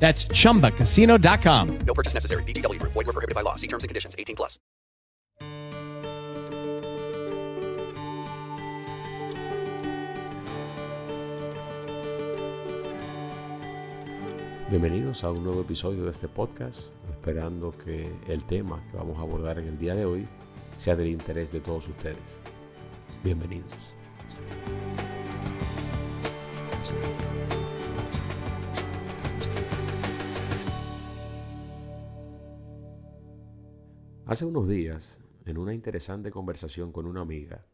That's chumbacasino.com. No purchase necessary. VGW Group. Void were prohibited by law. See terms and conditions. 18 plus. Bienvenidos a un nuevo episodio de este podcast, esperando que el tema que vamos a abordar en el día de hoy sea del interés de todos ustedes. Bienvenidos. Hace unos días, en una interesante conversación con una amiga,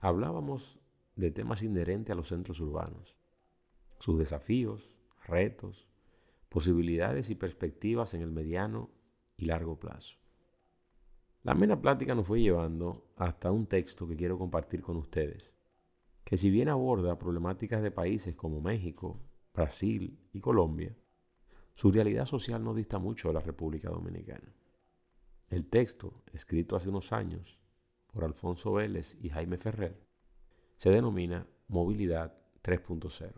hablábamos de temas inherentes a los centros urbanos, sus desafíos, retos, posibilidades y perspectivas en el mediano y largo plazo. La amena plática nos fue llevando hasta un texto que quiero compartir con ustedes, que si bien aborda problemáticas de países como México, Brasil y Colombia, su realidad social no dista mucho de la República Dominicana. El texto, escrito hace unos años por Alfonso Vélez y Jaime Ferrer, se denomina Movilidad 3.0.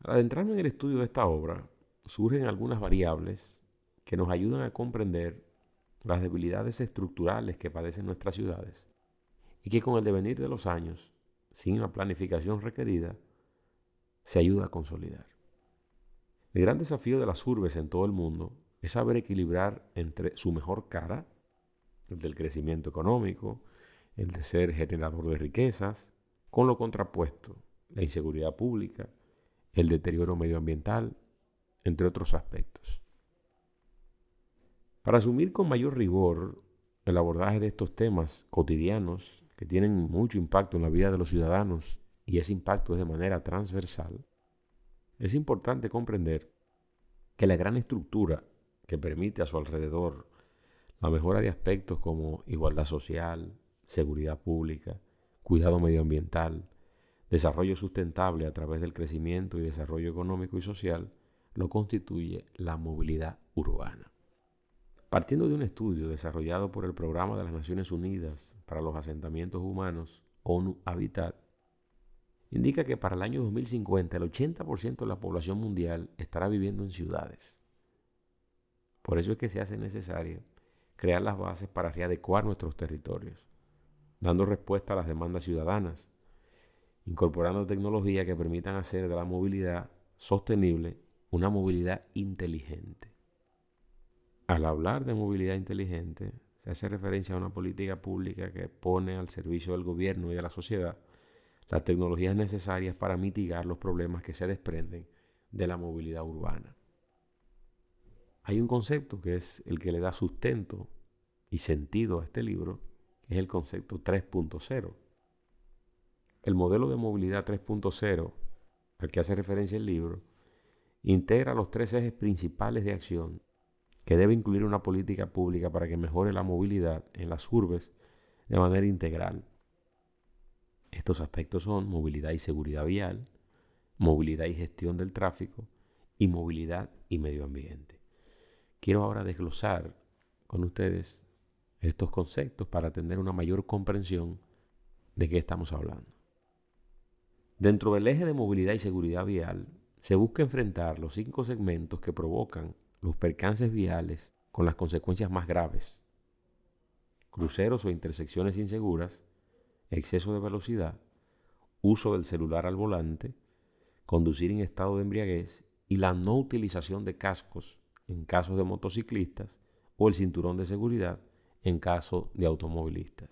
Al adentrarme en el estudio de esta obra, surgen algunas variables que nos ayudan a comprender las debilidades estructurales que padecen nuestras ciudades y que con el devenir de los años, sin la planificación requerida, se ayuda a consolidar. El gran desafío de las urbes en todo el mundo es saber equilibrar entre su mejor cara, el del crecimiento económico, el de ser generador de riquezas, con lo contrapuesto, la inseguridad pública, el deterioro medioambiental, entre otros aspectos. Para asumir con mayor rigor el abordaje de estos temas cotidianos que tienen mucho impacto en la vida de los ciudadanos y ese impacto es de manera transversal, es importante comprender que la gran estructura que permite a su alrededor la mejora de aspectos como igualdad social, seguridad pública, cuidado medioambiental, desarrollo sustentable a través del crecimiento y desarrollo económico y social, lo constituye la movilidad urbana. Partiendo de un estudio desarrollado por el Programa de las Naciones Unidas para los Asentamientos Humanos, ONU Habitat, indica que para el año 2050 el 80% de la población mundial estará viviendo en ciudades. Por eso es que se hace necesario crear las bases para readecuar nuestros territorios, dando respuesta a las demandas ciudadanas, incorporando tecnologías que permitan hacer de la movilidad sostenible una movilidad inteligente. Al hablar de movilidad inteligente, se hace referencia a una política pública que pone al servicio del gobierno y de la sociedad las tecnologías necesarias para mitigar los problemas que se desprenden de la movilidad urbana. Hay un concepto que es el que le da sustento y sentido a este libro, que es el concepto 3.0. El modelo de movilidad 3.0 al que hace referencia el libro integra los tres ejes principales de acción que debe incluir una política pública para que mejore la movilidad en las urbes de manera integral. Estos aspectos son movilidad y seguridad vial, movilidad y gestión del tráfico y movilidad y medio ambiente. Quiero ahora desglosar con ustedes estos conceptos para tener una mayor comprensión de qué estamos hablando. Dentro del eje de movilidad y seguridad vial, se busca enfrentar los cinco segmentos que provocan los percances viales con las consecuencias más graves. Cruceros o intersecciones inseguras, exceso de velocidad, uso del celular al volante, conducir en estado de embriaguez y la no utilización de cascos en casos de motociclistas o el cinturón de seguridad en caso de automovilistas.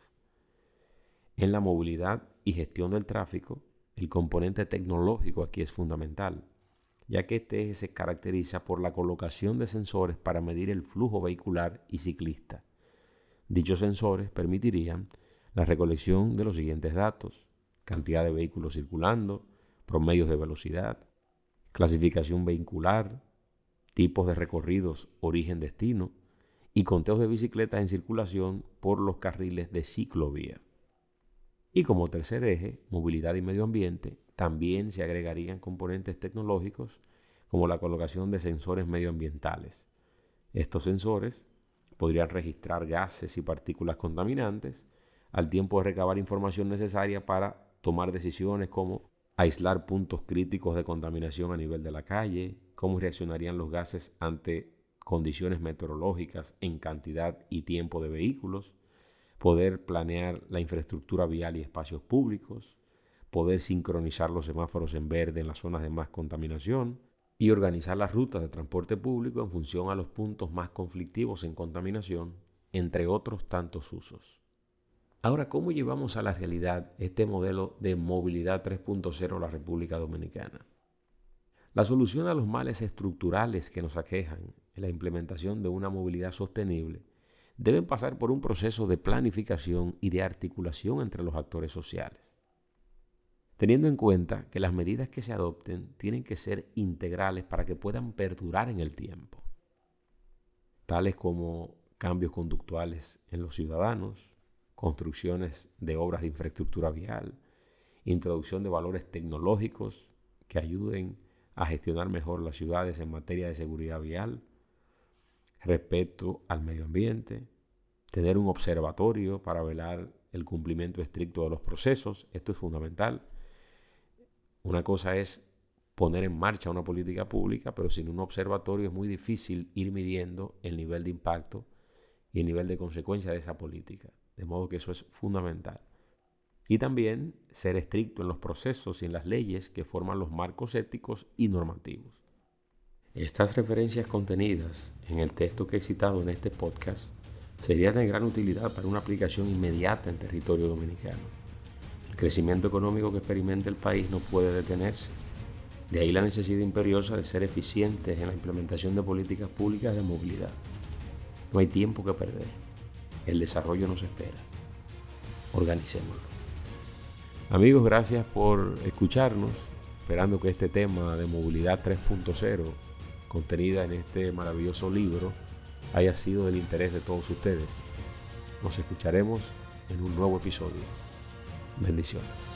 En la movilidad y gestión del tráfico, el componente tecnológico aquí es fundamental, ya que este se caracteriza por la colocación de sensores para medir el flujo vehicular y ciclista. Dichos sensores permitirían la recolección de los siguientes datos, cantidad de vehículos circulando, promedios de velocidad, clasificación vehicular, tipos de recorridos origen-destino y conteos de bicicletas en circulación por los carriles de ciclovía. Y como tercer eje, movilidad y medio ambiente, también se agregarían componentes tecnológicos como la colocación de sensores medioambientales. Estos sensores podrían registrar gases y partículas contaminantes al tiempo de recabar información necesaria para tomar decisiones como aislar puntos críticos de contaminación a nivel de la calle, cómo reaccionarían los gases ante condiciones meteorológicas en cantidad y tiempo de vehículos, poder planear la infraestructura vial y espacios públicos, poder sincronizar los semáforos en verde en las zonas de más contaminación y organizar las rutas de transporte público en función a los puntos más conflictivos en contaminación, entre otros tantos usos. Ahora, ¿cómo llevamos a la realidad este modelo de movilidad 3.0 en la República Dominicana? La solución a los males estructurales que nos aquejan en la implementación de una movilidad sostenible deben pasar por un proceso de planificación y de articulación entre los actores sociales, teniendo en cuenta que las medidas que se adopten tienen que ser integrales para que puedan perdurar en el tiempo, tales como cambios conductuales en los ciudadanos, construcciones de obras de infraestructura vial, introducción de valores tecnológicos que ayuden a gestionar mejor las ciudades en materia de seguridad vial, respeto al medio ambiente, tener un observatorio para velar el cumplimiento estricto de los procesos, esto es fundamental. Una cosa es poner en marcha una política pública, pero sin un observatorio es muy difícil ir midiendo el nivel de impacto y el nivel de consecuencia de esa política. De modo que eso es fundamental. Y también ser estricto en los procesos y en las leyes que forman los marcos éticos y normativos. Estas referencias contenidas en el texto que he citado en este podcast serían de gran utilidad para una aplicación inmediata en territorio dominicano. El crecimiento económico que experimenta el país no puede detenerse. De ahí la necesidad imperiosa de ser eficientes en la implementación de políticas públicas de movilidad. No hay tiempo que perder. El desarrollo nos espera. Organicémoslo. Amigos, gracias por escucharnos, esperando que este tema de movilidad 3.0 contenida en este maravilloso libro haya sido del interés de todos ustedes. Nos escucharemos en un nuevo episodio. Bendiciones.